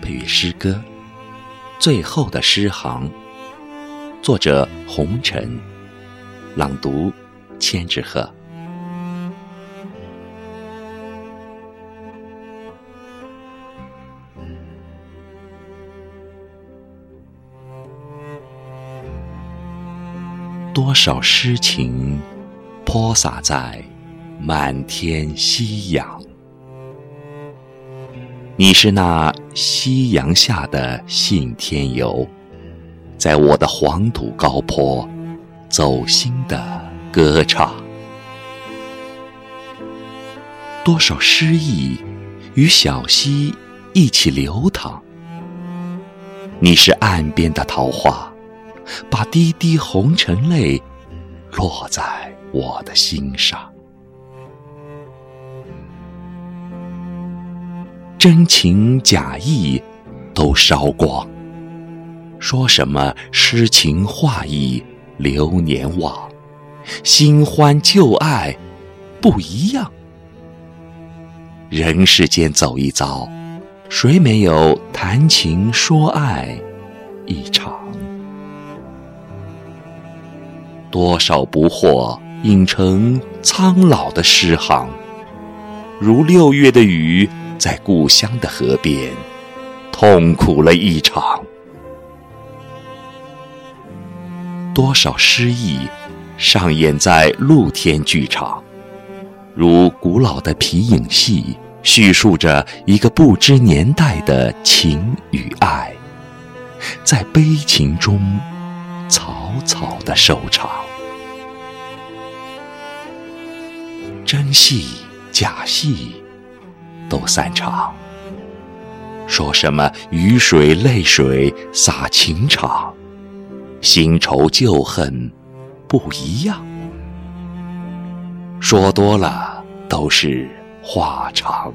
配乐诗歌《最后的诗行》，作者红尘，朗读千纸鹤。多少诗情泼洒在满天夕阳。你是那夕阳下的信天游，在我的黄土高坡走心的歌唱。多少诗意与小溪一起流淌。你是岸边的桃花，把滴滴红尘泪落在我的心上。真情假意都烧光，说什么诗情画意流年忘，新欢旧爱不一样。人世间走一遭，谁没有谈情说爱一场？多少不惑影成苍老的诗行，如六月的雨。在故乡的河边，痛苦了一场。多少诗意上演在露天剧场，如古老的皮影戏，叙述着一个不知年代的情与爱，在悲情中草草的收场。真戏假戏。都散场，说什么雨水泪水洒情场，新仇旧恨不一样，说多了都是话长。